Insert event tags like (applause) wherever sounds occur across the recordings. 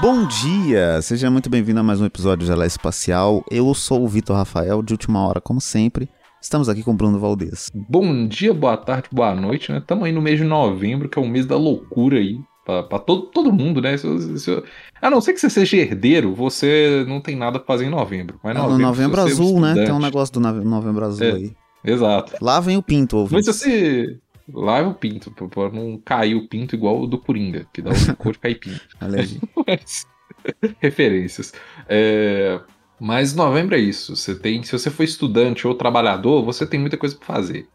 Bom dia! Seja muito bem-vindo a mais um episódio de Ela Espacial. Eu sou o Vitor Rafael, de última hora, como sempre. Estamos aqui com o Bruno Valdez. Bom dia, boa tarde, boa noite, né? Estamos aí no mês de novembro, que é o mês da loucura aí. Pra, pra todo, todo mundo, né? Se, se, a não ser que você seja herdeiro, você não tem nada pra fazer em novembro. Mas novembro, no novembro azul, né? Tem um negócio do novembro azul é, aí. Exato. Lá vem o pinto, ouvintes. Mas se você lava o pinto, pra não cair o pinto igual o do Coringa, que dá o (laughs) cor de cair pinto. (laughs) Mas, referências. É, mas novembro é isso. Você tem, se você for estudante ou trabalhador, você tem muita coisa para fazer.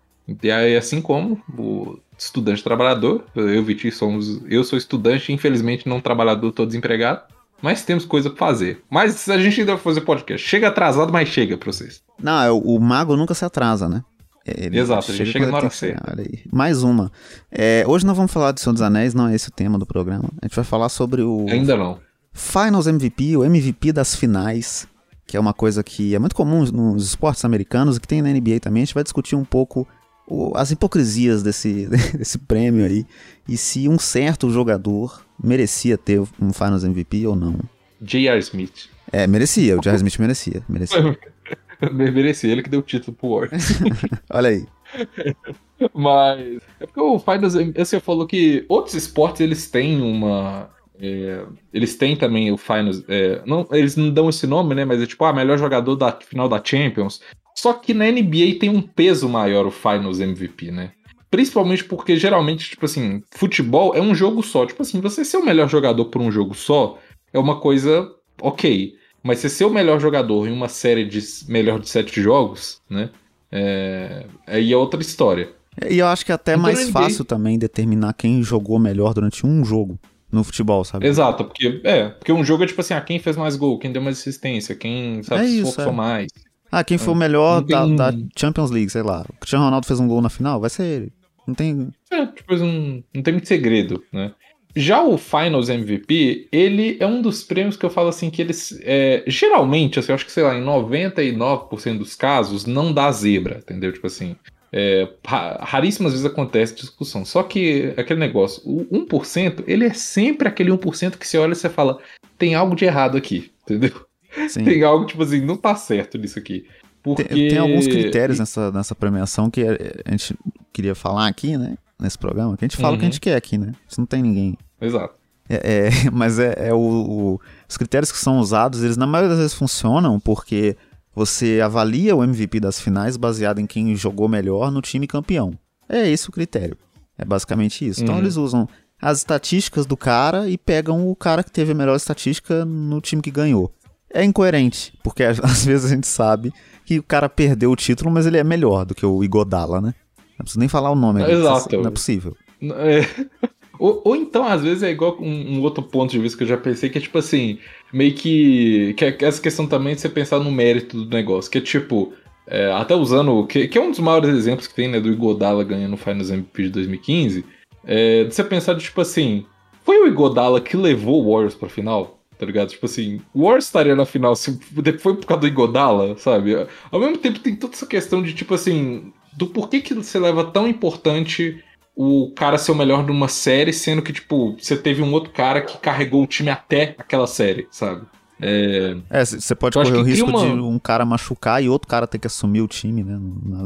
E aí, assim como o estudante trabalhador, eu e o Vitinho somos. Eu sou estudante, infelizmente não trabalhador, tô desempregado. Mas temos coisa pra fazer. Mas a gente ainda vai fazer podcast. Chega atrasado, mas chega pra vocês. Não, é, o mago nunca se atrasa, né? Ele Exato, ele chega na hora certa. Mais uma. É, hoje nós vamos falar de Senhor dos Anéis, não é esse o tema do programa. A gente vai falar sobre o. Ainda não. Finals MVP, o MVP das finais, que é uma coisa que é muito comum nos esportes americanos e que tem na NBA também. A gente vai discutir um pouco o, as hipocrisias desse, (laughs) desse prêmio aí e se um certo jogador merecia ter um Finals MVP ou não. J.R. Smith. É, merecia, o J.R. Smith merecia. merecia. (laughs) (laughs) merecia, ele que deu o título pro Warriors. (laughs) Olha aí. (laughs) Mas é porque o Finals, você falou que outros esportes eles têm uma é, eles têm também o Finals. É, não, eles não dão esse nome, né? Mas é tipo, ah, melhor jogador da final da Champions. Só que na NBA tem um peso maior o Finals MVP, né? Principalmente porque geralmente, tipo assim, futebol é um jogo só. Tipo assim, você ser o melhor jogador por um jogo só é uma coisa ok. Mas você ser o melhor jogador em uma série de melhor de sete jogos, né? É, aí é outra história. E eu acho que é até então, mais NBA... fácil também determinar quem jogou melhor durante um jogo no futebol, sabe? Exato, porque é, porque um jogo é tipo assim, ah, quem fez mais gol, quem deu mais assistência, quem sabe é isso, é. mais. Ah, quem foi é. o melhor da, da, Champions League, sei lá. O Cristiano Ronaldo fez um gol na final, vai ser ele. Não tem. É, tipo, não, não tem muito segredo, né? Já o Finals MVP, ele é um dos prêmios que eu falo assim que eles. É, geralmente, assim, eu acho que, sei lá, em 99% dos casos, não dá zebra, entendeu? Tipo assim. É, raríssimas vezes acontece discussão. Só que aquele negócio, o 1%, ele é sempre aquele 1% que você olha e você fala, tem algo de errado aqui, (laughs) entendeu? Sim. Tem algo, tipo assim, não tá certo nisso aqui. Porque... Tem, tem alguns critérios nessa, nessa premiação que a gente queria falar aqui, né? Nesse programa, que a gente fala uhum. o que a gente quer aqui, né? Se não tem ninguém. Exato. É, é, (laughs) mas é, é o, o, os critérios que são usados, eles na maioria das vezes funcionam porque você avalia o MVP das finais baseado em quem jogou melhor no time campeão. É esse o critério. É basicamente isso. Então uhum. eles usam as estatísticas do cara e pegam o cara que teve a melhor estatística no time que ganhou. É incoerente, porque (laughs) às vezes a gente sabe que o cara perdeu o título, mas ele é melhor do que o Igodala, né? Não preciso nem falar o nome. Exato. Não é possível. É. (laughs) Ou, ou, então, às vezes, é igual um, um, outro ponto de vista que eu já pensei, que é tipo assim, meio que. Que é essa questão também de você pensar no mérito do negócio. Que é tipo. É, até usando. Que, que, é um dos maiores exemplos que tem, né? Do Igodala ganhando o Finals MVP de 2015. É, de você pensar de tipo assim. Foi o Igodala que levou o Warriors pra final? Tá ligado? Tipo assim, o Warriors estaria na final se foi por causa do Igodala, sabe? Ao mesmo tempo tem toda essa questão de tipo assim. Do porquê que você leva tão importante o cara ser o melhor de uma série, sendo que, tipo, você teve um outro cara que carregou o time até aquela série, sabe? É, você é, pode correr o risco uma... de um cara machucar e outro cara ter que assumir o time, né?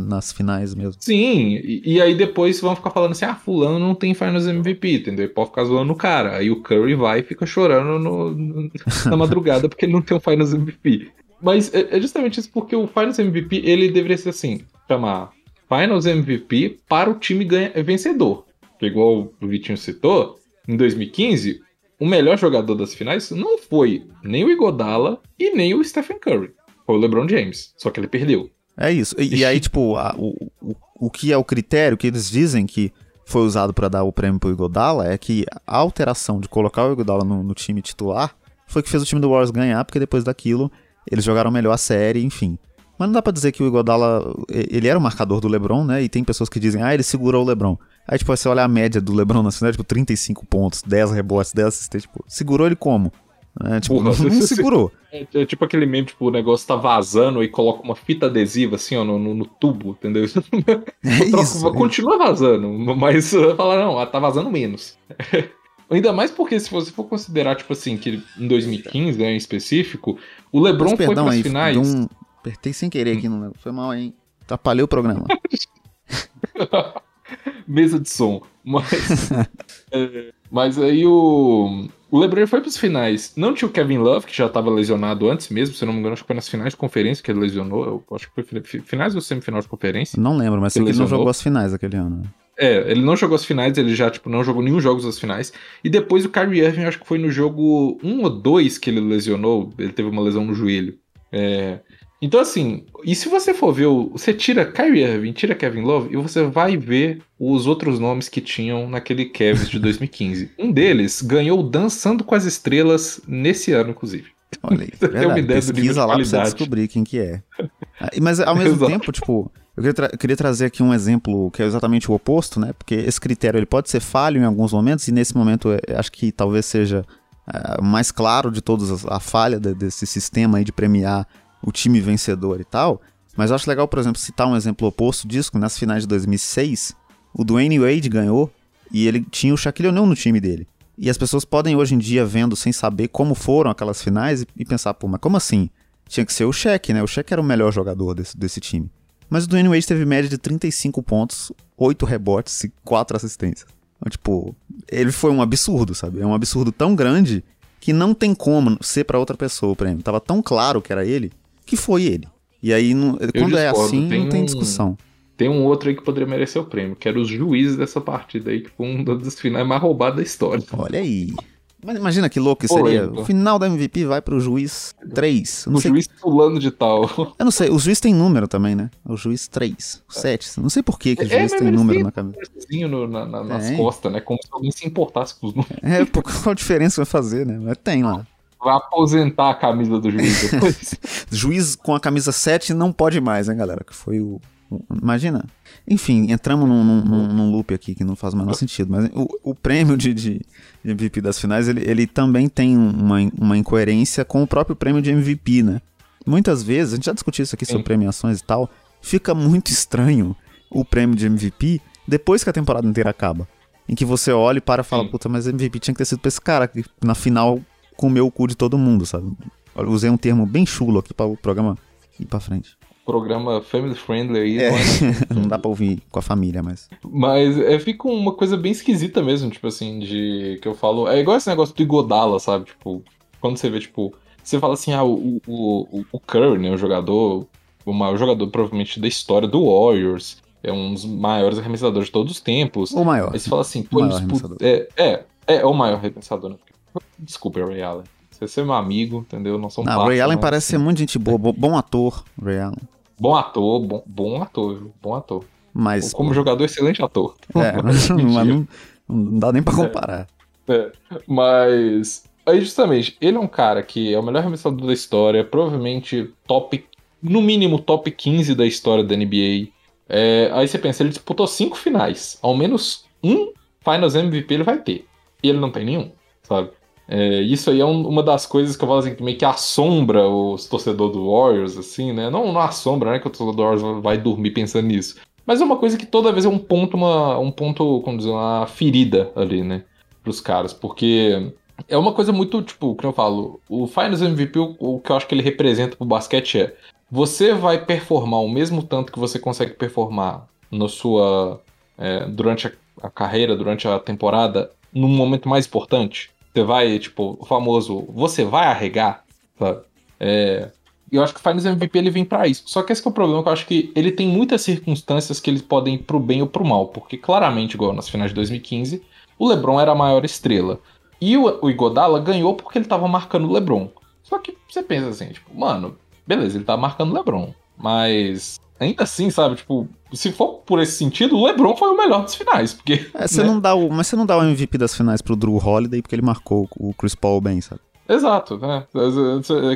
Nas finais mesmo. Sim, e, e, aí depois vão ficar falando assim: ah, Fulano não tem Finals MVP, entendeu? E pode ficar zoando o cara. Aí o Curry vai e fica chorando no, no, na (laughs) madrugada porque ele não tem o Finals MVP. Mas é, é justamente isso porque o Finals MVP ele deveria ser assim: chamar Finals MVP para o time ganha, vencedor. Igual o Vitinho citou, em 2015, o melhor jogador das finais não foi nem o Igodala e nem o Stephen Curry. Foi o LeBron James. Só que ele perdeu. É isso. E, e aí, (laughs) tipo, a, o, o, o que é o critério que eles dizem que foi usado para dar o prêmio pro Igodala é que a alteração de colocar o Igodala no, no time titular foi que fez o time do Warriors ganhar, porque depois daquilo eles jogaram melhor a série, enfim. Mas não dá pra dizer que o Iguodala, ele era o marcador do LeBron, né? E tem pessoas que dizem, ah, ele segurou o LeBron. Aí, tipo, você olha a média do LeBron na cidade, tipo, 35 pontos, 10 rebotes, 10 assistências, tipo, segurou ele como? É, tipo, Porra, (laughs) não, não segurou. É, é, tipo aquele meme, tipo, o negócio tá vazando e coloca uma fita adesiva, assim, ó, no, no, no tubo, entendeu? (laughs) É troco, isso, continua vazando, mas (laughs) fala, não, tá vazando menos. Ainda mais porque se você for considerar, tipo assim, que em 2015, né, em específico, o LeBron Mas, foi perdão pras aí, finais. Um... Apertei sem querer aqui, no... foi mal, hein? Atrapalhei o programa. (laughs) Mesa de som. Mas, (laughs) é, mas aí o, o LeBron foi pros finais. Não tinha o Kevin Love, que já tava lesionado antes mesmo, se não me engano, acho que foi nas finais de conferência que ele lesionou. Eu acho que foi fi- finais ou semifinal de conferência. Não lembro, mas sei que ele não jogou as finais aquele ano. né? É, ele não jogou as finais, ele já, tipo, não jogou nenhum jogo das finais. E depois o Kyrie Irving, acho que foi no jogo 1 ou 2 que ele lesionou, ele teve uma lesão no joelho. É, Então, assim, e se você for ver, o- você tira Kyrie Irving, tira Kevin Love, e você vai ver os outros nomes que tinham naquele Cavs de 2015. (laughs) Um deles ganhou Dançando com as Estrelas nesse ano, inclusive. Olha aí, (laughs) Você tem uma verdade. ideia Pesquisa lá pra você descobrir quem que é. (laughs) Ah, Mas ao mesmo tempo, tipo, eu queria, tra- queria trazer aqui um exemplo que é exatamente o oposto, né? Porque esse critério ele pode ser falho em alguns momentos e nesse momento é, acho que talvez seja o mais claro de todos as- a falha de- desse sistema aí de premiar o time vencedor e tal. Mas eu acho legal, por exemplo, citar um exemplo oposto disso, nas finais de 2006, o Dwayne Wade ganhou e ele tinha o Shaquille O'Neal no time dele. E as pessoas podem hoje em dia, vendo sem saber como foram aquelas finais, e, pensar, pô, mas como assim? Tinha que ser o Shaq, né? O Shaq era o melhor jogador desse, desse time. Mas o Dwayne Wade teve média de 35 pontos, 8 rebotes e 4 assistências. Então, tipo, ele foi um absurdo, sabe? É um absurdo tão grande que não tem como ser pra outra pessoa o prêmio. Tava tão claro que era ele, que foi ele. E aí, não- quando é assim, tem não tem um- discussão. Tem um outro aí que poderia merecer o prêmio, que era os juízes dessa partida aí, que foi um dos finais mais roubados da história. Olha aí. Mas imagina que louco que seria. O final da MVP vai pro juiz 3. Eu não O sei juiz pulando de tal. Eu não sei, o juiz tem número também, né? O juiz 3, o 7. Não sei por que, que o É, juiz mas tem número na camisa. no- na- na- nas Tem. costas, né? Como se alguém se importasse com os números. É, pô, qual a diferença vai fazer, né? Mas tem lá. Vai aposentar a camisa do juiz (laughs) depois. Juiz com a camisa 7 não pode mais, né, galera? Que foi o. Imagina. Enfim, entramos num, num- num- loop aqui que não faz o menor sentido. Mas o, o prêmio de, de, de MVP das finais, ele, ele também tem uma, uma incoerência com o próprio prêmio de MVP, né? Muitas vezes, a gente já discutiu isso aqui sobre Sim. premiações e tal, fica muito estranho o prêmio de MVP depois que a temporada inteira acaba. Em que você olha e para e fala, Sim. puta, mas MVP tinha que ter sido pra esse cara que na final comeu o cu de todo mundo, sabe? Eu usei um termo bem chulo aqui para o programa ir pra frente. Programa family friendly aí. É. não é? (laughs) Não dá pra ouvir com a família, mas. Mas é, fica uma coisa bem esquisita mesmo, tipo assim, de. Que eu falo. É igual esse negócio do Igodala, sabe? Tipo, quando você vê, tipo. Você fala assim, ah, o, o, o- Curry, né? O jogador. O maior jogador, provavelmente, da história do Warriors. É um dos maiores arremessadores de todos os tempos. O maior. Aí você fala assim, pô, maior ele disputa- arremessador. é, é, é, é o maior arremessador, né? Desculpa, Ray Allen. Você é meu amigo, entendeu? Não são Não, parça, Ray Allen mas, parece ser muito gente boa, bo- bom ator, Ray Allen. Bom ator, bom, bom ator, viu? Bom ator. Mas. Como jogador, excelente ator. (laughs) É, (laughs) mas não, não dá nem pra comparar. É, mas. Aí, justamente, ele é um cara que é o melhor arremessador da história, provavelmente top. No mínimo, top 15 da história da NBA. É, aí você pensa, ele disputou cinco finais. Ao menos um Finals MVP ele vai ter. E ele não tem nenhum, sabe? É, isso aí é um- uma das coisas que eu falo assim, que meio que assombra os torcedores do Warriors, assim, né? Não, não assombra, né? Que o torcedor do Warriors vai dormir pensando nisso. Mas é uma coisa que toda vez é um ponto, uma, um ponto, como dizer, uma ferida ali, né? Pros caras. Porque é uma coisa muito, tipo, que eu falo, o Finals MVP, o, o que eu acho que ele representa pro basquete é você vai performar o mesmo tanto que você consegue performar na sua. é, durante a, a carreira, durante a temporada, num momento mais importante. Você vai, tipo, o famoso, você vai arregar, sabe? É, eu acho que o Finals MVP ele vem pra isso. Só que esse que é o problema, que eu acho que ele tem muitas circunstâncias que eles podem ir pro bem ou pro mal. Porque claramente, igual nas finais de 2015, o LeBron era a maior estrela. E o, o Igodala ganhou porque ele tava marcando o LeBron. Só que você pensa assim, tipo, mano, beleza, ele tá marcando o LeBron. Mas ainda assim, sabe, tipo, se for por esse sentido, o LeBron foi o melhor dos finais. Porque. É, você né? não dá o, mas você não dá o MVP das finais pro Drew Holiday porque ele marcou o Chris Paul bem, sabe? Exato, né?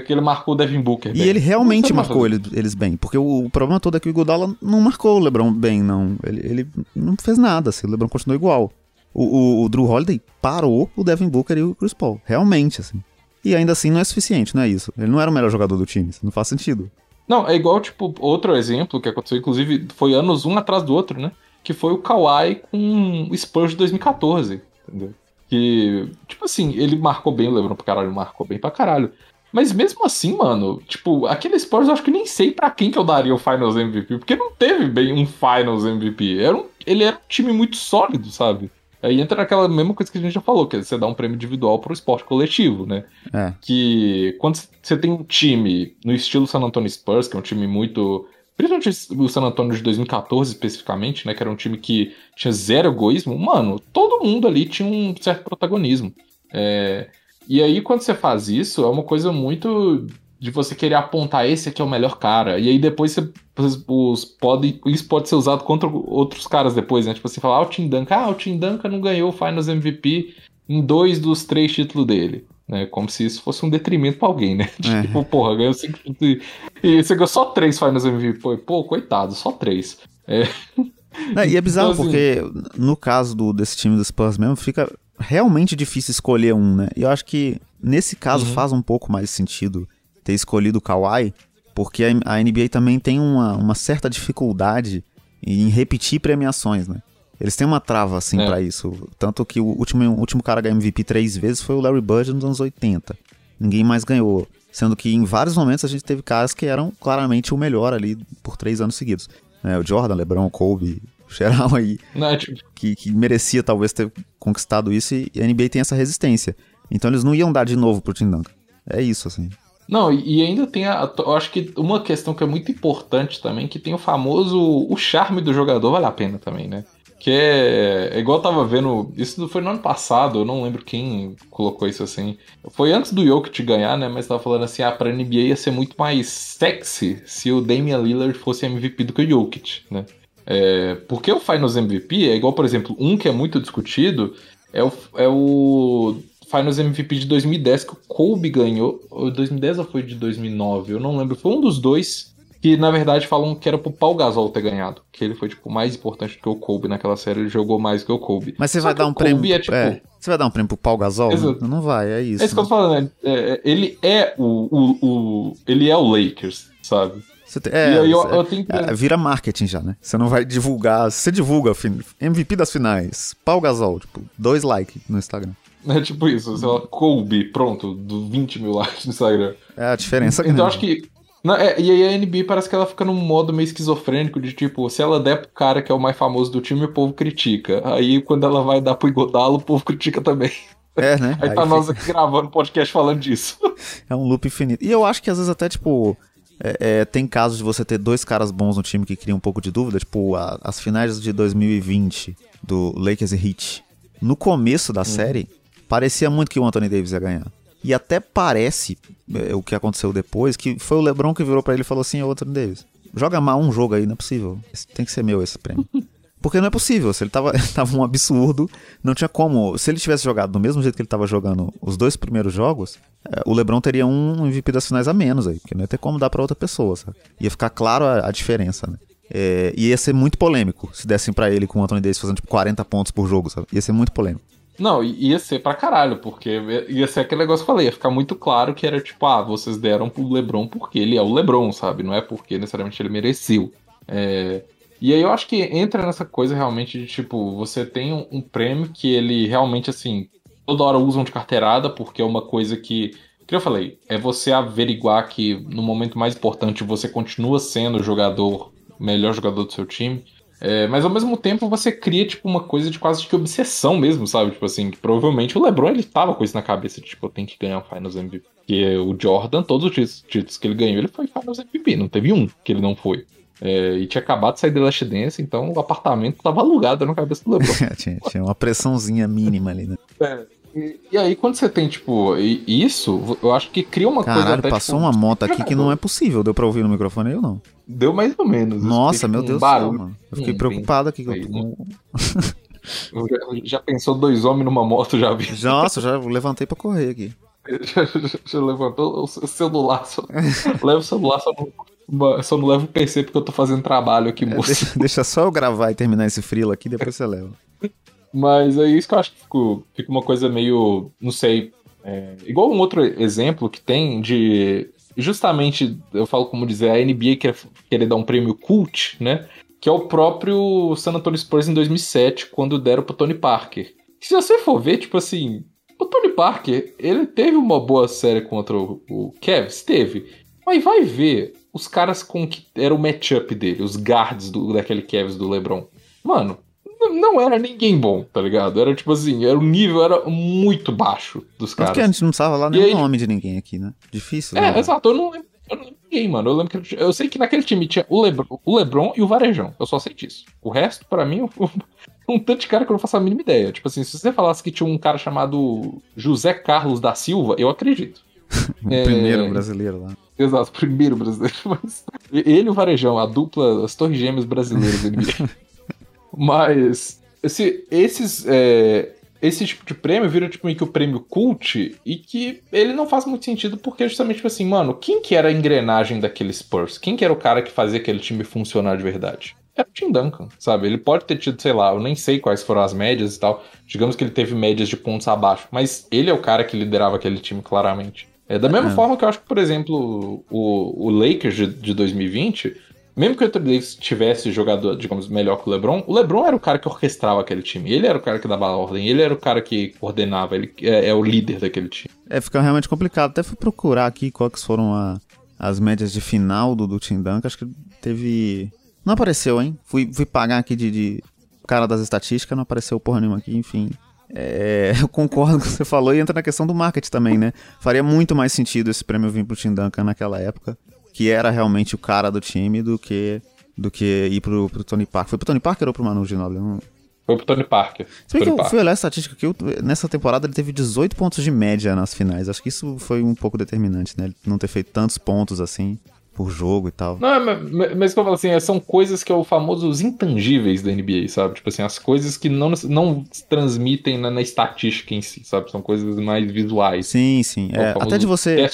Que ele marcou o Devin Booker. E bem. ele realmente marcou eles, eles bem, porque o, o problema todo é que o Iguodala não marcou o LeBron bem, não. Ele, ele não fez nada, assim, o LeBron continuou igual. O, o, o Drew Holiday parou o Devin Booker e o Chris Paul, realmente, assim. E ainda assim não é suficiente, não é isso. Ele não era o melhor jogador do time, isso não faz sentido. Não, é igual, tipo, outro exemplo que aconteceu, inclusive, foi anos um atrás do outro, né? Que foi o Kawhi com o Spurs de 2014, entendeu? Que, tipo assim, ele marcou bem o LeBron pra caralho, marcou bem pra caralho. Mas mesmo assim, mano, tipo, aquele Spurs eu acho que nem sei para quem que eu daria o Finals MVP, porque não teve bem um Finals MVP. Era um, ele era um time muito sólido, sabe? Aí entra naquela mesma coisa que a gente já falou, que é você dá um prêmio individual pro esporte coletivo, né? É. Que quando você tem um time no estilo San Antonio Spurs, que é um time muito. Principalmente o San Antonio de 2014 especificamente, né? Que era um time que tinha zero egoísmo. Mano, todo mundo ali tinha um certo protagonismo. É, e aí, quando você faz isso, é uma coisa muito de você querer apontar esse aqui é o melhor cara. E aí depois você, os, pode, isso pode ser usado contra outros caras depois, né? Tipo assim, falar, ah, o Tim Duncan, ah, o Tim Duncan não ganhou o Finals MVP em dois dos três títulos dele. Né? Como se isso fosse um detrimento pra alguém, né? (laughs) É. Tipo, porra, ganhou cinco e, e você ganhou só três Finals MVP. Pô, pô coitado, só três. É. É, e é bizarro então, assim, porque no caso do, desse time dos Spurs mesmo, fica realmente difícil escolher um, né? E eu acho que nesse caso uhum. faz um pouco mais sentido ter escolhido o Kawhi, porque a, NBA também tem uma, uma certa dificuldade em repetir premiações, né? Eles têm uma trava, assim, é. para isso. Tanto que o último, o último cara a ganhar MVP três vezes foi o Larry Bird nos anos 80. Ninguém mais ganhou. Sendo que em vários momentos a gente teve caras que eram claramente o melhor ali por três anos seguidos. É, o Jordan, LeBron, Kobe, (laughs) geral aí, Não, é tipo... que, que merecia talvez ter conquistado isso e a NBA tem essa resistência. Então eles não iam dar de novo pro Tim Duncan. É isso, assim. Não, e ainda tem a. Eu acho que uma questão que é muito importante também, que tem o famoso. O charme do jogador vale a pena também, né? Que é, é igual eu tava vendo. Isso foi no ano passado, eu não lembro quem colocou isso assim. Foi antes do Jokic ganhar, né? Mas tava falando assim: ah, pra NBA ia ser muito mais sexy se o Damian Lillard fosse MVP do que o Jokic, né? É, porque o Finals MVP é igual, por exemplo, um que é muito discutido é o, é o Finals MVP de 2010 que o Kobe ganhou. 2010 ou foi de 2009? Eu não lembro. Foi um dos dois que, na verdade, falam que era pro Paul Gasol ter ganhado. Que ele foi, tipo, mais importante que o Kobe naquela série. Ele jogou mais que o Kobe. Mas você Só vai dar um prêmio. É, tipo... é, você vai dar um prêmio pro Paul Gasol? Exato. Não vai, é isso. É isso que eu tô falando. Né? É, ele é o, o, o, Ele é o Lakers, sabe? Tem, é, eu, eu, eu tenho... é, vira marketing já, né? Você não vai divulgar. Você divulga MVP das finais, Paul Gasol, tipo, dois likes no Instagram. É tipo isso, sei lá, Kobe, pronto, do 20 mil likes no Instagram. É a diferença Então eu acho que. Não, é, e aí a NBA parece que ela fica num modo meio esquizofrênico de tipo, se ela der pro cara que é o mais famoso do time, o povo critica. Aí quando ela vai dar pro Igodalo, o povo critica também. É, né? Aí, aí tá fica... nós aqui gravando podcast falando disso. É um loop infinito. E eu acho que às vezes até, tipo, é, é, tem casos de você ter dois caras bons no time que criam um pouco de dúvida, tipo a, as finais de 2020 do Lakers e Heat. No começo da uhum. série, parecia muito que o Anthony Davis ia ganhar. E até parece, é, o que aconteceu depois, que foi o LeBron que virou para ele e falou assim: Ô Anthony Davis, joga mal um jogo aí, não é possível. Tem que ser meu esse prêmio. (laughs) Porque não é possível, se ele tava, (laughs) tava um absurdo, não tinha como. Se ele tivesse jogado do mesmo jeito que ele tava jogando os dois primeiros jogos, é, o LeBron teria um MVP das finais a menos aí, porque não ia ter como dar para outra pessoa, sabe? Ia ficar claro a, a diferença, né? É, ia ser muito polêmico se dessem para ele com o Anthony Davis fazendo tipo 40 pontos por jogo, sabe? Ia ser muito polêmico. Não, ia ser pra caralho, porque ia ser aquele negócio que eu falei, ia ficar muito claro que era tipo, ah, vocês deram pro LeBron porque ele é o LeBron, sabe? Não é porque necessariamente ele mereceu. É, e aí eu acho que entra nessa coisa realmente de tipo, você tem um, um, prêmio que ele realmente, assim, toda hora usam de carteirada, porque é uma coisa que. Que eu falei, é você averiguar que no momento mais importante você continua sendo o jogador, melhor jogador do seu time. É, mas ao mesmo tempo você cria, tipo, uma coisa de quase que obsessão mesmo, sabe? Tipo assim, que provavelmente o LeBron ele tava com isso na cabeça, tipo, eu tenho que ganhar o Finals MVP. Porque o Jordan, todos os títulos que ele ganhou, ele foi Finals MVP, não teve um que ele não foi. É, e tinha acabado de sair de Last Dance, então o apartamento tava alugado na cabeça do LeBron. (laughs) tinha, tinha, uma pressãozinha mínima ali, né? É. E, e, aí, quando você tem, tipo, isso, eu acho que cria uma Caralho, coisa. Caralho, passou tipo, uma moto aqui que não é possível. Deu pra ouvir no microfone aí ou não? Deu mais ou menos. Nossa, meu Deus do céu, mano. Eu fiquei preocupado aqui. Aí, (laughs) eu... já, já, pensou dois homens numa moto, já vi? Nossa, já levantei pra correr aqui. (laughs) já, já, já levantou o celular. Só... (laughs) Leva o celular, só não só não levo o PC porque eu tô fazendo trabalho aqui, é, moço. É, deixa, deixa, só eu gravar e terminar esse frila aqui, depois você leva. Mas é isso que eu acho que fica, fica uma coisa meio. Não sei. É, igual um outro exemplo que tem de. Justamente, eu falo como dizer, a NBA quer, querer dar um prêmio cult, né? Que é o próprio San Antonio Spurs em 2007, quando deram pro Tony Parker. Se você for ver, tipo assim, o Tony Parker, ele teve uma boa série contra o, o Cavs, teve. Mas vai ver os caras com que era o matchup dele, os guards do, daquele Cavs do LeBron. Mano, não era ninguém bom, tá ligado? Era tipo assim, era o nível era muito baixo dos caras. Porque a gente não precisava lá nenhum nome de ninguém aqui, né? Difícil. É, exato. Eu não, lembro, eu não lembro ninguém, mano. Eu lembro que eu sei que naquele time tinha o Lebron, o Lebron e o Varejão. Eu só sei disso. O resto, para mim, (laughs) um tanto de cara que eu não faço a mínima ideia. Tipo assim, se você falasse que tinha um cara chamado José Carlos da Silva, eu acredito. (laughs) o é... primeiro brasileiro lá. Exato, primeiro brasileiro. (laughs) Mas ele e o Varejão, a dupla, as torres gêmeas brasileiras. Mas esse, esses, é, esse tipo de prêmio vira tipo meio que o prêmio cult e que ele não faz muito sentido porque justamente tipo assim, mano, quem que era a engrenagem daquele Spurs? Quem que era o cara que fazia aquele time funcionar de verdade? Era o Tim Duncan, sabe? Ele pode ter tido, sei lá, eu nem sei quais foram as médias e tal. Digamos que ele teve médias de pontos abaixo, mas ele é o cara que liderava aquele time claramente. É da mesma é. forma que eu acho que, por exemplo, o, o Lakers de, de 2020 mesmo que o Anthony Davis tivesse jogador, digamos, melhor que o LeBron, o LeBron era o cara que orquestrava aquele time. Ele era o cara que dava ordem, ele era o cara que coordenava, ele é, é o líder daquele time. É, fica realmente complicado. Até fui procurar aqui quais foram a, as médias de final do, do Tim Duncan. Acho que teve. Não apareceu, hein? Fui, fui pagar aqui de, de cara das estatísticas, não apareceu porra nenhuma aqui, enfim. É, (laughs) eu concordo com o que você falou e entra na questão do marketing também, né? Faria muito mais sentido esse prêmio vir pro Tim Duncan naquela época que era realmente o cara do time do que do que ir pro, pro Tony Parker. Foi pro Tony Parker ou pro Manu Ginobili? Não... Foi pro Tony Parker. Se bem que eu fui olhar a estatística que eu, nessa temporada ele teve 18 pontos de média nas finais. Acho que isso foi um pouco determinante, né? Ele não ter feito tantos pontos assim por jogo e tal. Não, mas, mas como eu falo assim, é, são coisas que é o famoso os intangíveis da NBA, sabe? Tipo assim, as coisas que não, não se transmitem na, na estatística em si, sabe? São coisas mais visuais. Sim, sim. É, até de você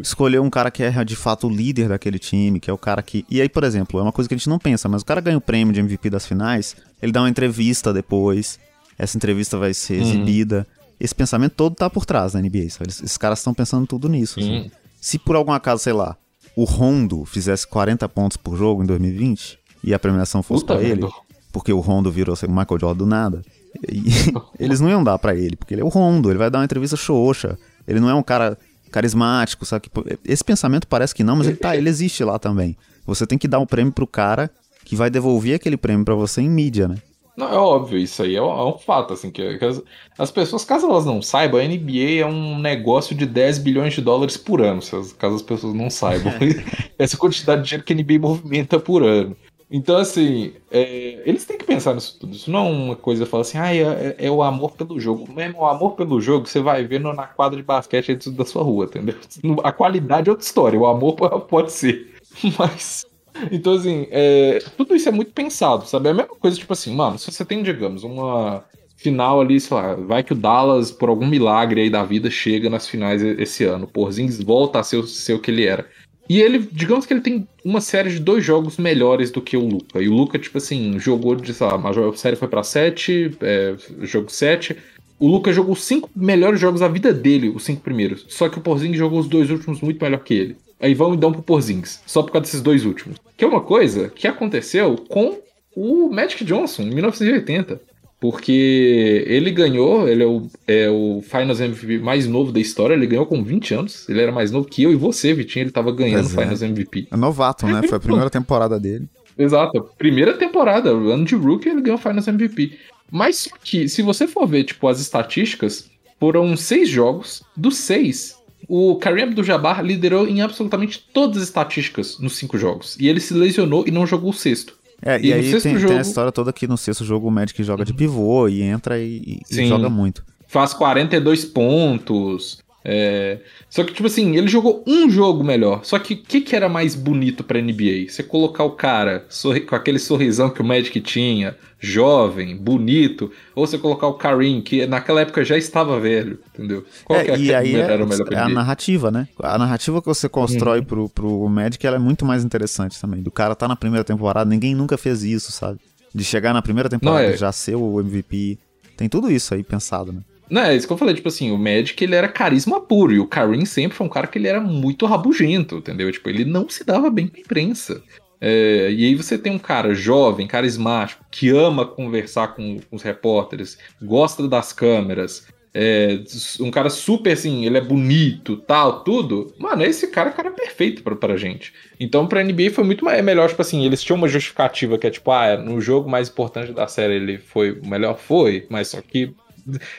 escolher um cara que é de fato o líder daquele time, que é o cara que. E aí, por exemplo, é uma coisa que a gente não pensa, mas o cara ganha o prêmio de MVP das finais, ele dá uma entrevista depois, essa entrevista vai ser uhum. exibida. Esse pensamento todo tá por trás da NBA, sabe? Esses caras estão pensando tudo nisso. Assim. Se por algum acaso, sei lá, o Rondo fizesse 40 pontos por jogo em 2020 e a premiação fosse para ele, porque o Rondo virou o Michael Jordan do nada, (laughs) eles não iam dar para ele, porque ele é o Rondo, ele vai dar uma entrevista xoxa, ele não é um cara carismático, sabe? Esse pensamento parece que não, mas ele tá, ele existe lá também. Você tem que dar um prêmio pro cara que vai devolver aquele prêmio para você em mídia, né? Não, é óbvio, isso aí é, um, é fato, assim, que, as, as, pessoas, caso elas não saibam, a NBA é um negócio de 10 bilhões de dólares por ano, caso as pessoas não saibam. (laughs) Essa quantidade de dinheiro que a NBA movimenta por ano. Então, assim, é, eles têm que pensar nisso tudo. Isso não é uma coisa falar assim, ah, é, é, o amor pelo jogo. Mesmo o amor pelo jogo você vai ver na quadra de basquete da sua rua, entendeu? A qualidade é outra história, o amor (laughs) pode ser. Mas então, assim, é, tudo isso é muito pensado, sabe? É a mesma coisa, tipo assim, mano, se você tem, digamos, uma final ali, sei lá, vai que o Dallas, por algum milagre aí da vida, chega nas finais esse ano. O Porzingis volta a ser, o, ser o que ele era. E ele, digamos que ele tem uma série de dois jogos melhores do que o Luca. E o Luca, tipo assim, jogou de, sei lá, a série foi pra 7, é, jogo 7. O Luca jogou os cinco melhores jogos da vida dele, os cinco primeiros. Só que o Porzingis jogou os dois últimos muito melhor que ele. Aí vão e dão pro Porzingis, só por causa desses dois últimos. Que é uma coisa que aconteceu com o Magic Johnson em 1980. Porque ele ganhou, ele é o, é o Finals MVP mais novo da história, ele ganhou com 20 anos. Ele era mais novo que eu e você, Vitinho, ele tava ganhando o é. Finals MVP. É novato, né? Foi a primeira (laughs) temporada dele. Exato, primeira temporada, ano de rookie, ele ganhou o Finals MVP. Mas que, se você for ver, tipo, as estatísticas, foram seis jogos, dos seis, o Kareem Abdul-Jabbar liderou em absolutamente todas as estatísticas nos cinco jogos. E ele se lesionou e não jogou o sexto. É, e, e aí tem, jogo... tem, a história toda que no sexto jogo o Magic joga de pivô e entra e, e joga muito. Faz 42 pontos. É... Só que, tipo assim, ele jogou um jogo melhor. Só que o que, que era mais bonito pra NBA? Você colocar o cara sorri... com aquele sorrisão que o Magic tinha, jovem, bonito, ou você colocar o Karim, que naquela época já estava velho, entendeu? Qual é, que é, e aí era o melhor é a narrativa, né? A narrativa que você constrói uhum. pro, pro Magic ela é muito mais interessante também. Do cara tá na primeira temporada, ninguém nunca fez isso, sabe? De chegar na primeira temporada Não, é... já ser o MVP. Tem tudo isso aí pensado, né? Não, é isso que eu falei, tipo assim, o Magic ele era carisma puro, e o Karim sempre foi um cara que ele era muito rabugento, entendeu? Tipo, ele não se dava bem com a imprensa. É, e aí você tem um cara jovem, carismático, que ama conversar com, com os repórteres, gosta das câmeras, é, um cara super assim, ele é bonito, tal, tudo. Mano, esse cara é perfeito pra, pra gente. Então, pra NBA foi muito mais, é melhor, tipo assim, eles tinham uma justificativa que é tipo, ah, no jogo mais importante da série ele foi o melhor, foi, mas só que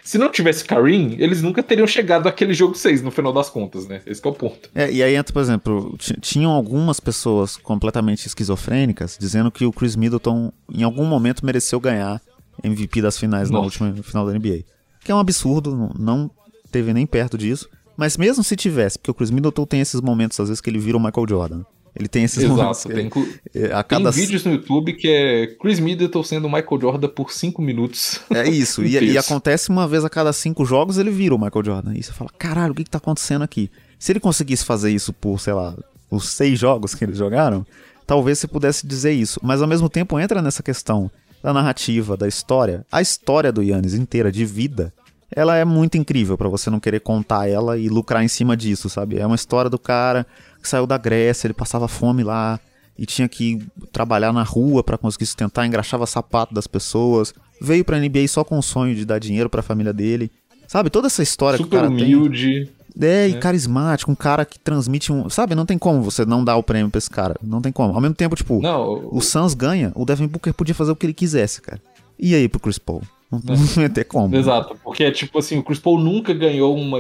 se não tivesse Karim, eles nunca teriam chegado àquele jogo 6 no final das contas, né? Esse é o ponto. É, e aí entra, por exemplo, tinham algumas pessoas completamente esquizofrênicas dizendo que o Chris Middleton em algum momento mereceu ganhar MVP das finais Nossa. na última final da NBA que é um absurdo, não teve nem perto disso. Mas mesmo se tivesse, porque o Chris Middleton tem esses momentos, às vezes, que ele vira o Michael Jordan. Ele tem esses Exato, momentos. Tem, ele, a cada... tem vídeos no YouTube que é Chris Middleton sendo o Michael Jordan por 5 minutos. É isso, (laughs) e, e, acontece uma vez a cada 5 jogos ele vira o Michael Jordan. E você fala, caralho, o que, que tá acontecendo aqui? Se ele conseguisse fazer isso por, sei lá, os 6 jogos que eles jogaram, talvez você pudesse dizer isso. Mas ao mesmo tempo entra nessa questão da narrativa, da história. A história do Yannis inteira, de vida, ela é muito incrível para você não querer contar ela e lucrar em cima disso, sabe? É uma história do cara que saiu da Grécia, ele passava fome lá e tinha que trabalhar na rua para conseguir sustentar, engraxava sapato das pessoas, veio pra NBA só com o sonho de dar dinheiro para a família dele. Sabe, toda essa história Super que o cara humilde. tem. É, e é. carismático, um cara que transmite um. Sabe, não tem como você não dar o prêmio pra esse cara. Não tem como. Ao mesmo tempo, tipo, não, o Suns ganha, o Devin Booker podia fazer o que ele quisesse, cara. E aí pro Chris Paul? (laughs) Não ia ter como. Exato, porque é tipo assim, o Chris Paul nunca ganhou uma,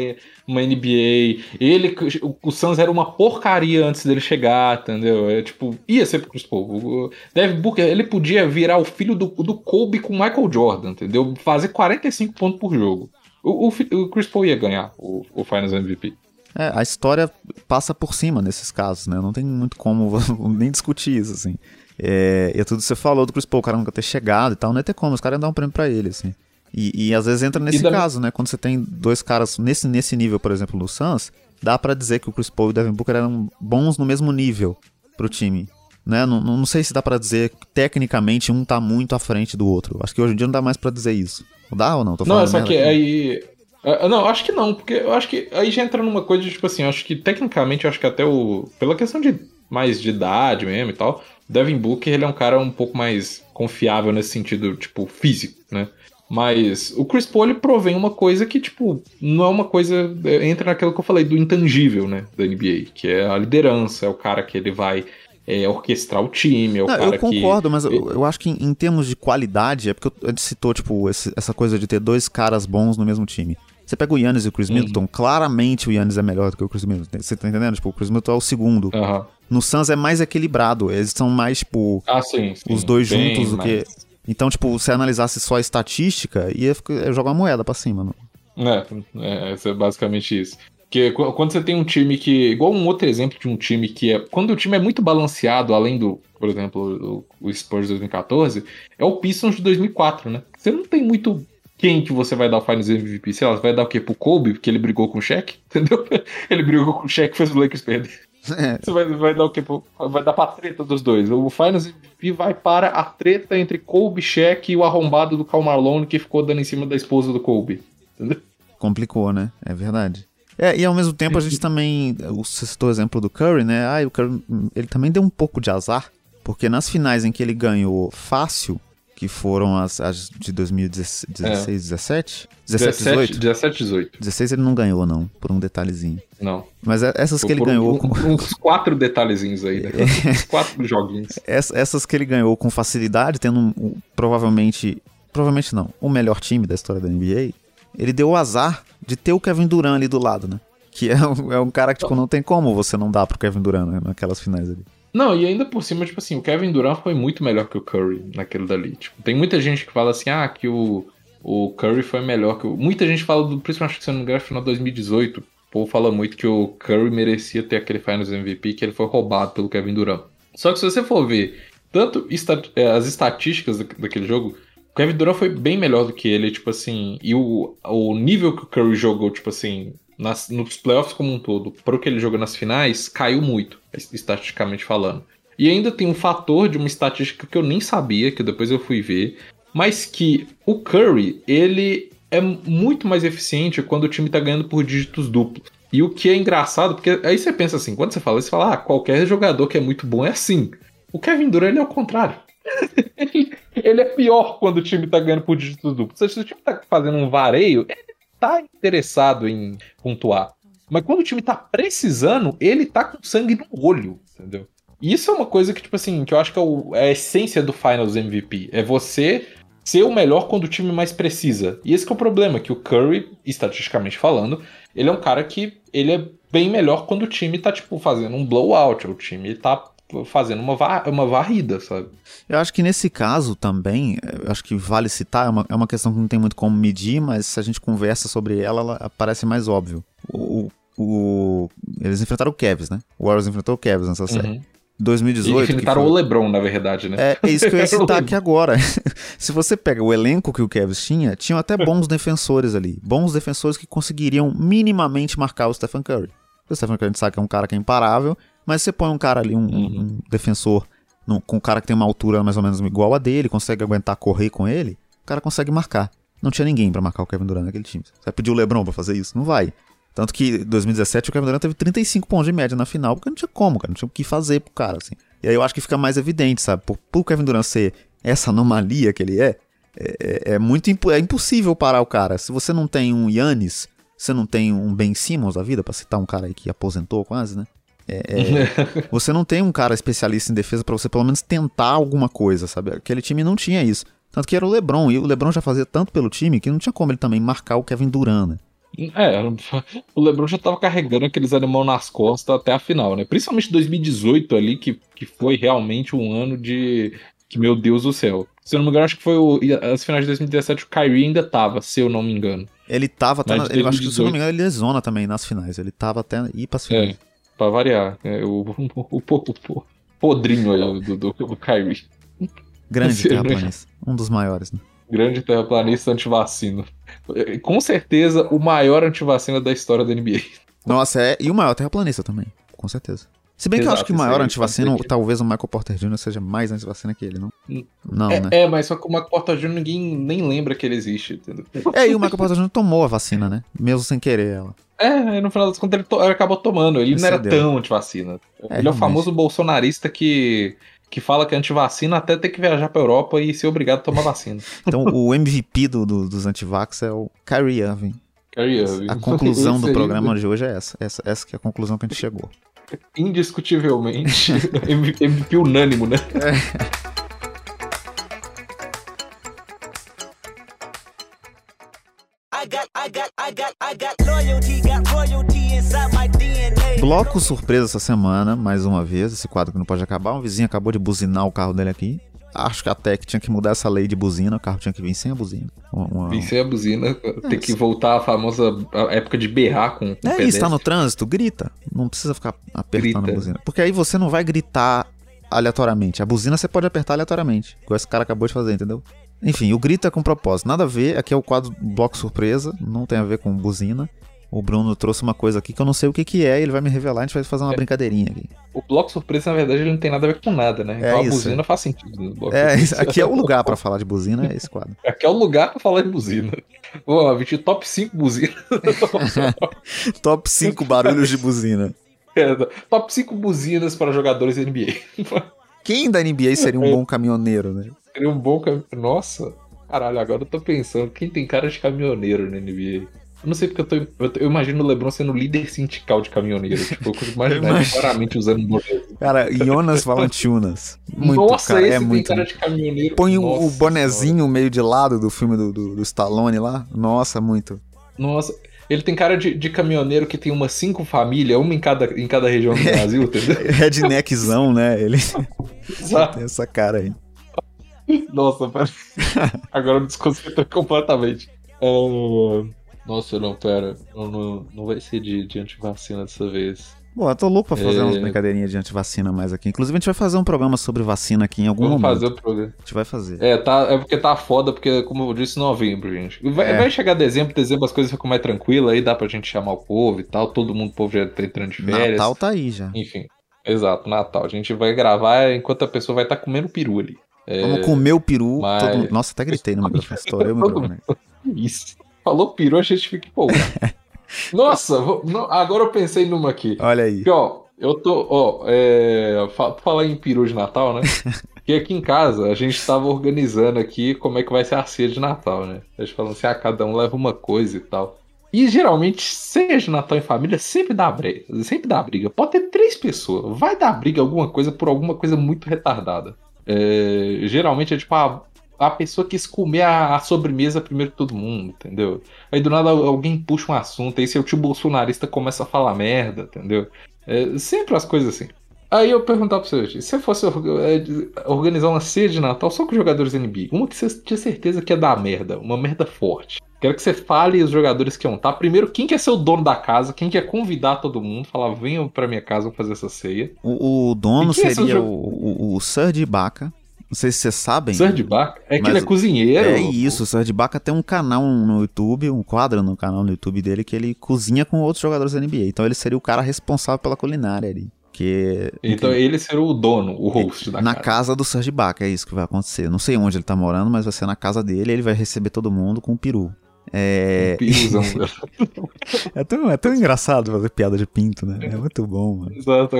uma NBA. Ele, o, o Suns era uma porcaria antes dele chegar, entendeu? É tipo, ia ser pro Chris Paul. O Devin Booker, ele podia virar o filho do, do Kobe com Michael Jordan, entendeu? Fazer 45 pontos por jogo. O, o, o Chris Paul ia ganhar o, o Finals MVP. É, a história passa por cima nesses casos, né? Não tem muito como (laughs) nem discutir isso, assim. É, e é tudo que você falou do Chris Paul, o cara nunca ter chegado e tal, não ia ter como, os caras iam dar um prêmio pra ele, assim. E, e às vezes entra nesse caso, né? Quando você tem dois caras nesse, nesse nível, por exemplo, no Suns, dá para dizer que o Chris Paul e o Devin Booker eram bons no mesmo nível pro time. Né? Não, não sei se dá para dizer que tecnicamente um tá muito à frente do outro. Acho que hoje em dia não dá mais para dizer isso. Dá ou não? Tô falando não, é só que aqui. aí. Uh, não, acho que não, porque eu acho que aí já entra numa coisa de tipo assim, acho que tecnicamente, acho que até o. Pela questão de mais de idade mesmo e tal, Devin Booker ele é um cara um pouco mais confiável nesse sentido, tipo, físico, né? Mas o Chris Paul ele provém uma coisa que, tipo, não é uma coisa. É, entra naquilo que eu falei do intangível, né? Da NBA, que é a liderança, é o cara que ele vai é, orquestrar o time. É o não, cara eu concordo, que... mas eu, eu, acho que em, em, termos de qualidade, é porque a gente citou, tipo, esse, essa coisa de ter dois caras bons no mesmo time. Você pega o Yannis e o Chris uhum. Middleton, claramente o Yannis é melhor do que o Chris Middleton. Você tá entendendo? Tipo, o Chris Middleton é o segundo. Uhum. No Suns é mais equilibrado. Eles são mais, tipo, ah, sim, sim. os dois Bem juntos do que. Então, tipo, se analisasse só a estatística, ia jogar uma moeda pra cima. Não? É, é, é basicamente isso. Porque quando você tem um time que. Igual um outro exemplo de um time que é. Quando o time é muito balanceado, além do, por exemplo, o, o Spurs de 2014, é o Pistons de 2004, né? Você não tem muito quem que você vai dar o Finals MVP? Sei lá, você vai dar o quê? Pro Kobe, porque ele brigou com o Shaq? (laughs) Entendeu? Ele brigou com o Shaq e fez o Lakers perder. É. Você vai, vai dar o quê? Vai dar pra treta dos dois. O Finals MVP vai para a treta entre Kobe, Shaq e o arrombado do Cal Malone que ficou dando em cima da esposa do Kobe. Entendeu? Complicou, né? É verdade. É, e ao mesmo tempo a gente também. Você citou o exemplo do Curry, né? Ah, o Curry, ele também deu um pouco de azar, porque nas finais em que ele ganhou fácil, que foram as, as de 2016, é. 17? 17, 18? 17, 18. 16 ele não ganhou, não, por um detalhezinho. Não. Mas é, essas por, que ele ganhou. Um, com... Uns quatro detalhezinhos aí, né? (laughs) Uns quatro joguinhos. Essas que ele ganhou com facilidade, tendo um, provavelmente. Provavelmente não, o melhor time da história da NBA. Ele deu o azar de ter o Kevin Durant ali do lado, né? Que é um, é um cara que, tipo, não tem como você não dar pro Kevin Durant né, naquelas finais ali. Não, e ainda por cima, tipo assim, o Kevin Durant foi muito melhor que o Curry naquele dali. Tipo, tem muita gente que fala assim, ah, que o, o Curry foi melhor que o. Muita gente fala do. Principalmente que você não me engano, final de 2018. O povo fala muito que o Curry merecia ter aquele Finals MVP, que ele foi roubado pelo Kevin Durant. Só que se você for ver tanto é, as estatísticas daquele jogo, o Kevin Durant foi bem melhor do que ele, tipo assim. E o, o nível que o Curry jogou, tipo assim, nas, nos playoffs como um todo, para o que ele jogou nas finais, caiu muito, estatisticamente falando. E ainda tem um fator de uma estatística que eu nem sabia, que depois eu fui ver, mas que o Curry, ele é muito mais eficiente quando o time tá ganhando por dígitos duplos. E o que é engraçado, porque aí você pensa assim, quando você fala isso, você fala, ah, qualquer jogador que é muito bom é assim. O Kevin Durant ele é o contrário. (laughs) ele, é pior quando o time tá ganhando por dígitos duplos. Se o time tá fazendo um vareio, ele tá interessado em pontuar. Mas quando o time tá precisando, ele tá com sangue no olho, entendeu? E isso é uma coisa que, tipo assim, que eu acho que é, o, é a essência do Finals MVP. É você ser o melhor quando o time mais precisa. E esse é o problema, que o Curry, estatisticamente falando, ele é um cara que ele é bem melhor quando o time tá, tipo, fazendo um blowout. O time tá fazendo uma, var uma varrida, sabe? Eu acho que nesse caso também, acho que vale citar, é uma, é uma questão que não tem muito como medir, mas se a gente conversa sobre ela, ela parece mais óbvio. O, o, eles enfrentaram o Cavs, né? O Warriors enfrentou o Cavs nessa série. Uhum. 2018. Eles enfrentaram foi... o LeBron, na verdade, né? É, é isso que eu ia (laughs) citar aqui agora. (laughs) Se você pega o elenco que o Cavs tinha, tinham até bons defensores ali. Bons defensores que conseguiriam minimamente marcar o Stephen Curry. O Stephen Curry a gente sabe que é um cara que é imparável, mas você põe um cara ali, um, uhum. um defensor, com um cara que tem uma altura mais ou menos igual a dele, consegue aguentar correr com ele, o cara consegue marcar. Não tinha ninguém para marcar o Kevin Durant naquele time. Você vai pedir o LeBron para fazer isso? Não vai. Tanto que em 2017 o Kevin Durant teve 35 pontos de média na final, porque não tinha como, cara, não tinha o que fazer pro cara, assim. E aí eu acho que fica mais evidente, sabe? Por, por Kevin Durant ser essa anomalia que ele é, é, é, é muito imp é impossível parar o cara. Se você não tem um Yannis, você não tem um Ben Simmons da vida, para citar um cara aí que aposentou quase, né? É, é, (laughs) você não tem um cara especialista em defesa para você pelo menos tentar alguma coisa, sabe? Aquele time não tinha isso. Tanto que era o LeBron, e o LeBron já fazia tanto pelo time que não tinha como ele também marcar o Kevin Durant, né? É, (laughs) o LeBron já tava carregando aqueles animais nas costas até a final, né? Principalmente 2018 ali, que, que foi realmente um ano de. Que, meu Deus do céu. Se eu não me engano, acho que foi o, as finais de 2017 o Kyrie ainda tava, se eu não me engano. Ele tava até. Na, ele, acho que, se eu não me engano, ele lesiona também nas finais. Ele tava até ir pras finais. É, pra variar. É, (laughs) o, o, o, podrinho aí do, do, do Kyrie. Grande terraplanista. Um dos maiores, né? Grande terraplanista antivacina. Com certeza, o maior antivacina da história da NBA. Nossa, é. E o maior terraplanista também, com certeza. Se bem Exato, que eu acho que o maior antivacina, que... talvez o Michael Porter Jr. seja mais antivacina que ele, não? Não, é, né? É, mas só que o Michael Porter Jr. ninguém nem lembra que ele existe, entendeu? É, e o Michael Porter Jr. tomou a vacina, né? Mesmo sem querer ela. É, no final das contas ele, to... ele acabou tomando. Ele não era tão antivacina. É, ele é o famoso bolsonarista que que fala que é antivacina até ter que viajar pra Europa e ser obrigado a tomar vacina. (laughs) Então o MVP do, do, dos antivax é o Kyrie Irving. Kyrie Irving. A conclusão (laughs) do programa de hoje é essa. Essa, essa que é a conclusão que a gente chegou. Indiscutivelmente. (laughs) MVP unânimo, né? É. Bloco surpresa essa semana, mais uma vez, esse quadro que não pode acabar. Um vizinho acabou de buzinar o carro dele aqui. Acho que até que tinha que mudar essa lei de buzina, o carro tinha que vir sem a buzina. Uma, uma... Vir sem a buzina, é, tem que voltar à famosa época de berrar com, com É isso, tá no trânsito, grita. Não precisa ficar apertando grita. a buzina. Porque aí você não vai gritar aleatoriamente. A buzina você pode apertar aleatoriamente, igual esse cara acabou de fazer, entendeu? Enfim, o grito é com propósito. Nada a ver, aqui é o quadro bloco surpresa, não tem a ver com buzina. O Bruno trouxe uma coisa aqui que eu não sei o que, que é, ele vai me revelar, a gente vai fazer uma é. brincadeirinha aqui. O bloco surpresa, na verdade, ele não tem nada a ver com nada, né? É então a buzina faz sentido. é, isso, aqui é o lugar para (laughs) falar de buzina, é esse quadro. Aqui é o lugar para falar de buzina. Vamos lá, top 5 buzinas. (laughs) top 5 barulhos de buzina. (laughs) É, top 5 buzinas para jogadores da NBA. Quem da NBA seria um bom caminhoneiro, né? Seria um bom caminhoneiro. Nossa, caralho, agora eu tô pensando, quem tem cara de caminhoneiro na NBA? Eu não sei porque eu tô. Eu, eu imagino o Lebron sendo líder sindical de caminhoneiro. Tipo, eu consigo (laughs) imaginar ele claramente usando um bonezinho. Cara, Jonas Valantunas. Muito, Nossa, cara, esse é tem muito. cara de caminhoneiro. Põe Nossa, o bonezinho senhora. meio de lado do filme do, do, do, Stallone lá. Nossa, muito. Nossa. Ele tem cara de, de caminhoneiro que tem umas cinco famílias, uma em cada, em cada região do (laughs) Brasil, entendeu? Redneckzão, né? Ele (laughs) tem essa cara aí. Nossa, pera. (laughs) agora me desconcertei completamente. Uh... Nossa, não, pera. Não, não, não vai ser de, de antivacina dessa vez. Bom, eu tô louco pra fazer é... umas brincadeirinhas de antivacina mais aqui. Inclusive, a gente vai fazer um programa sobre vacina aqui em algum Vamos momento. fazer o programa. A gente vai fazer. É, tá, é porque tá foda, porque, como eu disse, novembro, gente. Vai, é. vai chegar dezembro, dezembro as coisas ficam mais tranquilas, aí dá pra gente chamar o povo e tal. Todo mundo, o povo já tá entrando de férias. Natal tá aí já. Enfim, exato, Natal. A gente vai gravar enquanto a pessoa vai estar tá comendo peru ali. É... Vamos comer o peru. Mas... Todo... Nossa, até gritei no (laughs) microfone. Estourei o microfone. Isso. Falou peru, a gente fica empolgado. (laughs) Nossa, vou, não, agora eu pensei numa aqui. Olha aí. Que, ó, Eu tô, ó, é, falar em peru de Natal, né? (laughs) que aqui em casa a gente tava organizando aqui como é que vai ser a ceia de Natal, né? A gente falando assim, ah, cada um leva uma coisa e tal. E geralmente, ceia de Natal em família sempre dá briga. Sempre dá briga. Pode ter três pessoas. Vai dar briga alguma coisa por alguma coisa muito retardada. É, geralmente é tipo, a, a pessoa quis comer a, a, sobremesa primeiro que todo mundo, entendeu? Aí do nada alguém puxa um assunto, aí seu tio bolsonarista começa a falar merda, entendeu? É, sempre as coisas assim. Aí eu perguntar pra você, se você fosse é, organizar uma ceia de Natal só com jogadores NBA, uma que você tinha certeza que ia dar merda, uma merda forte. Quero que você fale os jogadores que vão estar. Primeiro, quem quer ser o dono da casa, quem quer convidar todo mundo, falar, venham pra minha casa fazer essa ceia. O, o dono seria o, o, o Sir de Baca. Não sei se vocês sabem. Sir de Baca? É que ele é cozinheiro. É isso, o Sir de Baca tem um canal no YouTube, um quadro no canal no YouTube dele que ele cozinha com outros jogadores da NBA. Então ele seria o cara responsável pela culinária ali. Que, então que... ele será o dono, o host da Na casa. casa do Serge Baca, é isso que vai acontecer. Não sei onde ele tá morando, mas vai ser na casa dele ele vai receber todo mundo com um peru. É... (laughs) É, tão, é tão engraçado fazer piada de pinto, né? É muito bom, mano. Exato,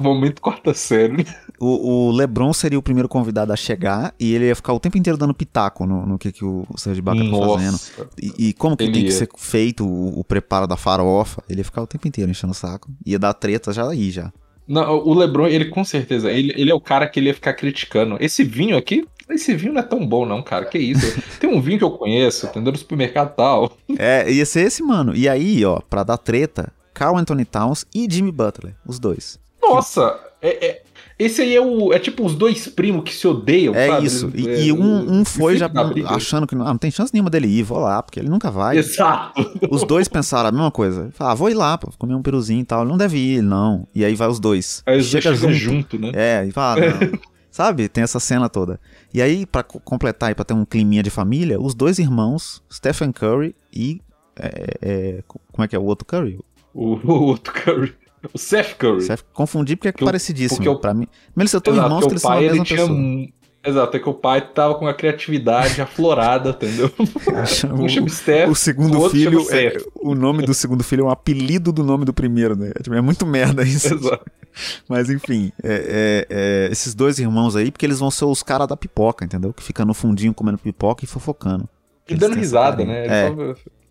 momento quarta série. O, o LeBron seria o primeiro convidado a chegar e ele ia ficar o tempo inteiro dando pitaco no, no que, que o Serge Baca tá fazendo. E, e como que ele tem ia. que ser feito o, o preparo da farofa. Ele ia ficar o tempo inteiro enchendo o saco. Ia dar treta já aí, já. Não, o LeBron, ele com certeza, ele, ele é o cara que ele ia ficar criticando. Esse vinho aqui, esse vinho não é tão bom, não, cara. Que isso? Tem um vinho que eu conheço, entendeu? No supermercado e tal. É, ia ser esse, mano. E aí, ó, pra dar treta, Carl Anthony Towns e Jimmy Butler, os dois. Nossa, é, é, esse aí é o. É tipo os dois primos que se odeiam, É sabe? isso. E, é, e um, um foi já achando que não, ah, não tem chance nenhuma dele ir, vou lá, porque ele nunca vai. Exato. Os dois pensaram a mesma coisa. Falaram, ah, vou ir lá, pô, comer um peruzinho e tal. Ele não deve ir, não. E aí vai os dois. Aí chega, chega junto. junto, né? É, e fala, não. (laughs) Sabe? Tem essa cena toda. E aí, para completar e pra ter um climinha de família, os dois irmãos, Stephen Curry e. É, é, como é que é o outro Curry? O, (laughs) o outro Curry. O Seth Curry. Seth, confundi porque é que parecidíssimo porque pra mim. Mas eles são irmãos que eles são a mesma pessoa. Tinha... Exato, é que o pai tava com a criatividade aflorada, entendeu? um chama Steph, o segundo o filho, é, o nome do segundo filho é um apelido do nome do primeiro, né? É, tipo, é muito merda isso. Exato. Mas enfim, é, é, é, esses dois irmãos aí, porque eles vão ser os caras da pipoca, entendeu? Que fica no fundinho comendo pipoca e fofocando. E dando risada, né? É.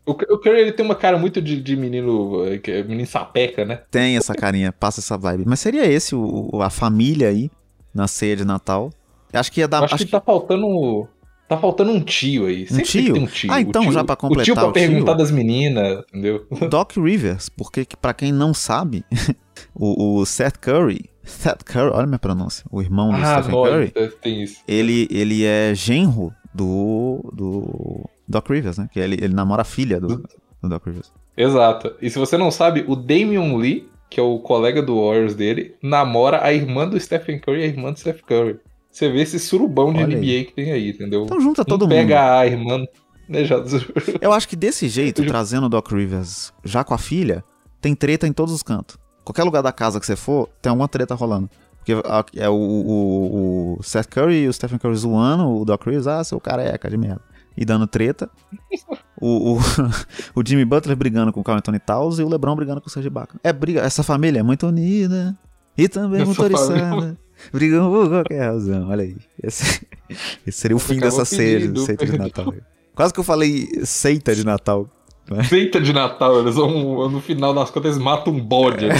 O, o Curry ele tem uma cara muito de, de menino, é menino sapeca, né? Tem essa carinha, passa essa vibe. Mas seria esse o, a família aí na ceia de Natal? Acho que ia dar. Acho, acho que, que tá faltando. Tá faltando um tio aí. Um tio? um tio? Ah, então, tio, já pra completar. O tio pra o perguntar tio, das meninas, entendeu? (laughs) Doc Rivers, porque para quem não sabe, (laughs) o, o, Seth Curry. Seth Curry, olha a minha pronúncia. O irmão do ah, Stephen Curry. Tem isso. Ele, ele é genro do, do Doc Rivers, né? Que ele, ele namora a filha do, do Doc Rivers. Exato. E se você não sabe, o Damian Lee, que é o colega do Warriors dele, namora a irmã do Stephen Curry e a irmã do Steph Curry. Você vê esse surubão de Olha NBA aí. que tem aí, entendeu? Então junta todo um mundo. Pega a irmã. Né, já... (laughs) Eu acho que desse jeito, trazendo o Doc Rivers já com a filha, tem treta em todos os cantos. Qualquer lugar da casa que você for, tem alguma treta rolando. Porque é o, o, o Seth Curry e o Stephen Curry zoando o Doc Rivers, ah, seu careca de merda. E dando treta. o, o, (laughs) o, Jimmy Butler brigando com o Carl Anthony Towns e o LeBron brigando com o Serge Ibaka. É briga, essa família é muito unida. E também essa motorizada. Família... Brigam por qualquer razão, olha aí. Esse, (laughs) esse seria o fim dessa ceia de, seita de Natal. Quase que eu falei seita de Natal. Né? Seita de Natal, eles vão, no final das contas, eles matam um bode. Né?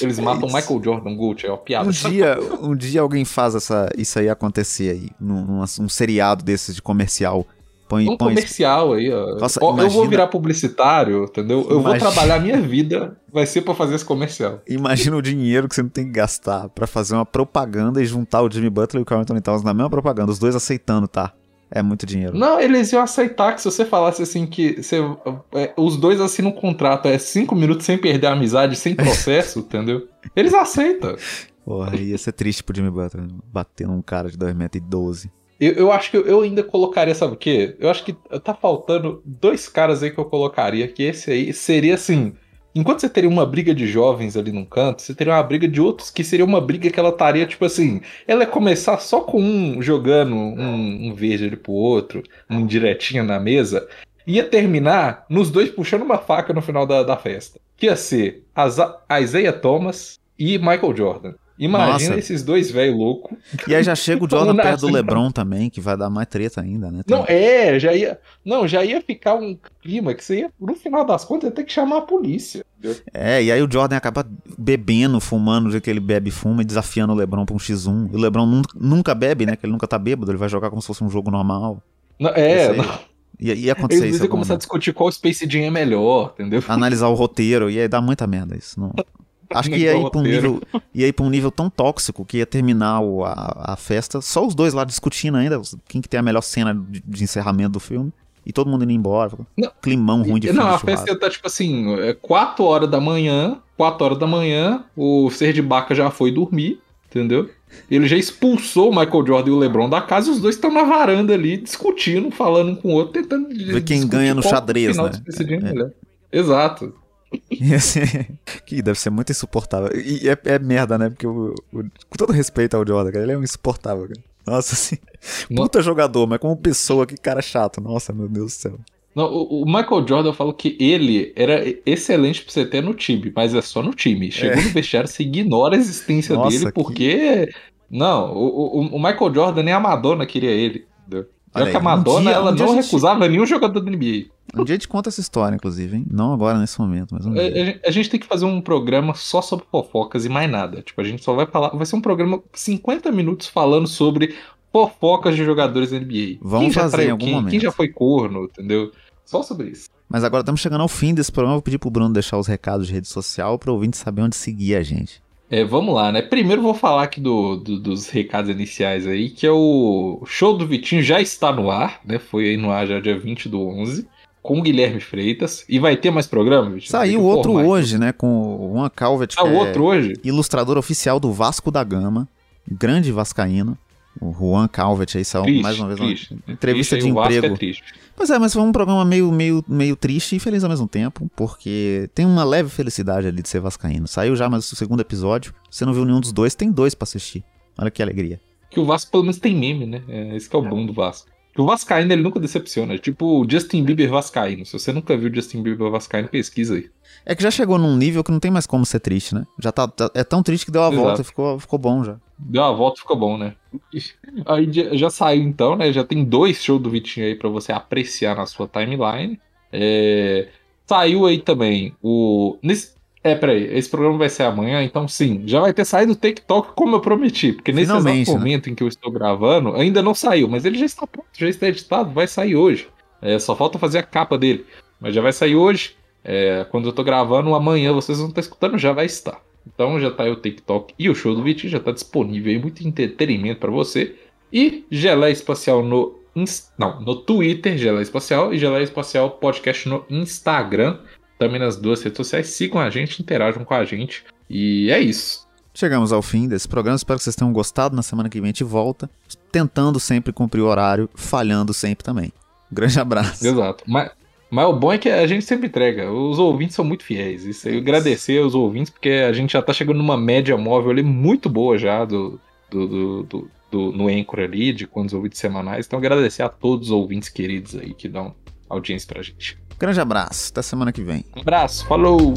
Eles matam isso. Michael Jordan Gold, é uma piada. Um dia, um dia alguém faz essa, isso aí acontecer aí, num, num um seriado desses de comercial. Põe, um põe comercial aí, ó. Nossa, imagina... Eu vou virar publicitário, entendeu? Eu imagina... vou trabalhar minha vida, vai ser para fazer esse comercial. Imagina o dinheiro que você não tem que gastar para fazer uma propaganda e juntar o Jimmy Butler e o Carl Anthony Towns na mesma propaganda, os dois aceitando, tá? É muito dinheiro. Não, eles iam aceitar que se você falasse assim que você, é, os dois assinam um contrato, é cinco minutos sem perder a amizade, sem processo, (laughs) entendeu? Eles aceitam. Porra, ia ser triste pro Jimmy Butler bater num cara de 2,12m. Eu, eu acho que eu, ainda colocaria, sabe o quê? Eu acho que tá faltando dois caras aí que eu colocaria, que esse aí seria assim. Enquanto você teria uma briga de jovens ali num canto, você teria uma briga de outros que seria uma briga que ela estaria, tipo assim, ela ia começar só com um jogando um, um verde ali pro outro, um direitinho na mesa. ia terminar nos dois puxando uma faca no final da, da festa. Que ia ser Isaiah Thomas e Michael Jordan. Imagina Nossa. esses dois velho louco. E aí já chega o (laughs) Jordan perto do LeBron também, que vai dar mais treta ainda, né? Não, é, já ia, não, já ia ficar um clima que você ia, no final das contas, ia ter que chamar a polícia. Entendeu? É, e aí o Jordan acaba bebendo, fumando do que ele bebe e fuma, e desafiando o LeBron pra um X1. E o LeBron nunca, nunca bebe, né? Que ele nunca tá bêbado, ele vai jogar como se fosse um jogo normal. Não, é, não. Ia, ia acontecer Eles isso. Ia começar a discutir qual Space Jam é melhor, entendeu? Analisar o roteiro, ia dar muita merda isso. Não... (laughs) Acho (laughs) que ia ir, pra um nível, ia ir pra um nível tão tóxico que ia terminar o, a, a festa, só os dois lá discutindo ainda, quem que tem a melhor cena de, de encerramento do filme. E todo mundo indo embora. Não, climão ruim de Não, a festa tá tipo assim, é 4 horas da manhã, 4 horas da manhã, o ser de Baca já foi dormir, entendeu? Ele já expulsou o Michael Jordan e o LeBron da casa e os dois estão na varanda ali discutindo, falando um com o outro, tentando ver quem ganha no xadrez, né? É, é. Exato. (laughs) que deve ser muito insuportável. E é, é merda, né? Porque o, o, com todo respeito ao Jordan, cara, ele é um insuportável, cara. Nossa, assim. Puta jogador, mas como pessoa, que cara chato. Nossa, meu Deus do céu. Não, o, o Michael Jordan, eu falo que ele era excelente pra você ter no time, mas é só no time. Chegou é. no vestiário, você ignora a existência Nossa, dele, porque. Que... Não, o, o, Michael Jordan nem a Madonna queria ele. Entendeu? Já que a Madonna, um dia, ela um não recusava gente... nenhum jogador da NBA. Um dia a gente conta essa história, inclusive, hein? Não agora, nesse momento, mas um a, a, a, gente tem que fazer um programa só sobre fofocas e mais nada. Tipo, a gente só vai falar. Vai ser um programa 50 minutos falando sobre fofocas de jogadores da NBA. Vamos quem fazer em algum quem, momento. Quem já foi corno, entendeu? Só sobre isso. Mas agora estamos chegando ao fim desse programa. Vou pedir pro Bruno deixar os recados de rede social para o ouvinte saber onde seguir a gente. É, vamos lá, né? Primeiro vou falar aqui do, do, dos recados iniciais aí, que é o show do Vitinho já está no ar, né? Foi aí no ar já dia 20 do 11 com o Guilherme Freitas. E vai ter mais programa? Saiu outro hoje, né? Com o Juan Calvet. Ah, outro é hoje? Ilustrador oficial do Vasco da Gama. Grande Vascaíno. O Juan Calvet aí saiu mais uma vez triste. uma entrevista triste, de emprego. É Pois é, mas foi um programa meio, meio, meio triste e feliz ao mesmo tempo, porque tem uma leve felicidade ali de ser vascaíno. Saiu já mais o segundo episódio, você não viu nenhum dos dois, tem dois para assistir. Olha que alegria. Que o Vasco pelo menos tem meme, né? É, esse que é o bom do Vasco. O Vascaíno ele nunca decepciona. É tipo o Justin Bieber Vascaíno. Se você nunca viu o Justin Bieber Vascaíno, pesquisa aí. É que já chegou num nível que não tem mais como ser triste, né? Já tá, tá é tão triste que deu a Exato. volta e ficou, ficou bom já. Deu a volta e ficou bom, né? Aí já saiu então, né? Já tem dois shows do Vitinho aí para você apreciar na sua timeline. É... Saiu aí também o. Nesse... É, peraí, esse programa vai ser amanhã, então sim, já vai ter saído o TikTok como eu prometi, porque nesse exato né? momento né? em que eu estou gravando, ainda não saiu, mas ele já está pronto, já está editado, vai sair hoje. É, só falta fazer a capa dele, mas já vai sair hoje. É, quando eu estou gravando, amanhã vocês vão estar escutando, já vai estar. Então já está aí o TikTok e o show do Vitinho, já está disponível aí, muito entretenimento para você. E Geleia Espacial no não, no Twitter, Geleia Espacial, e Geleia Espacial Podcast no Instagram também nas duas redes sociais. Sigam a gente, interajam com a gente. E é isso. Chegamos ao fim desse programa. Espero que vocês tenham gostado. Na semana que vem a gente volta. Tentando sempre cumprir o horário, falhando sempre também. Um grande abraço. Exato. Mas, mas o bom é que a gente sempre entrega. Os ouvintes são muito fiéis. Isso aí, agradecer aos ouvintes, porque a gente já tá chegando numa média móvel ali muito boa já do, do, do, do, do no Anchor ali, de quantos ouvintes semanais. Então agradecer a todos os ouvintes queridos aí que dão audiência pra gente. Grande abraço, até semana que vem. Um abraço, falou!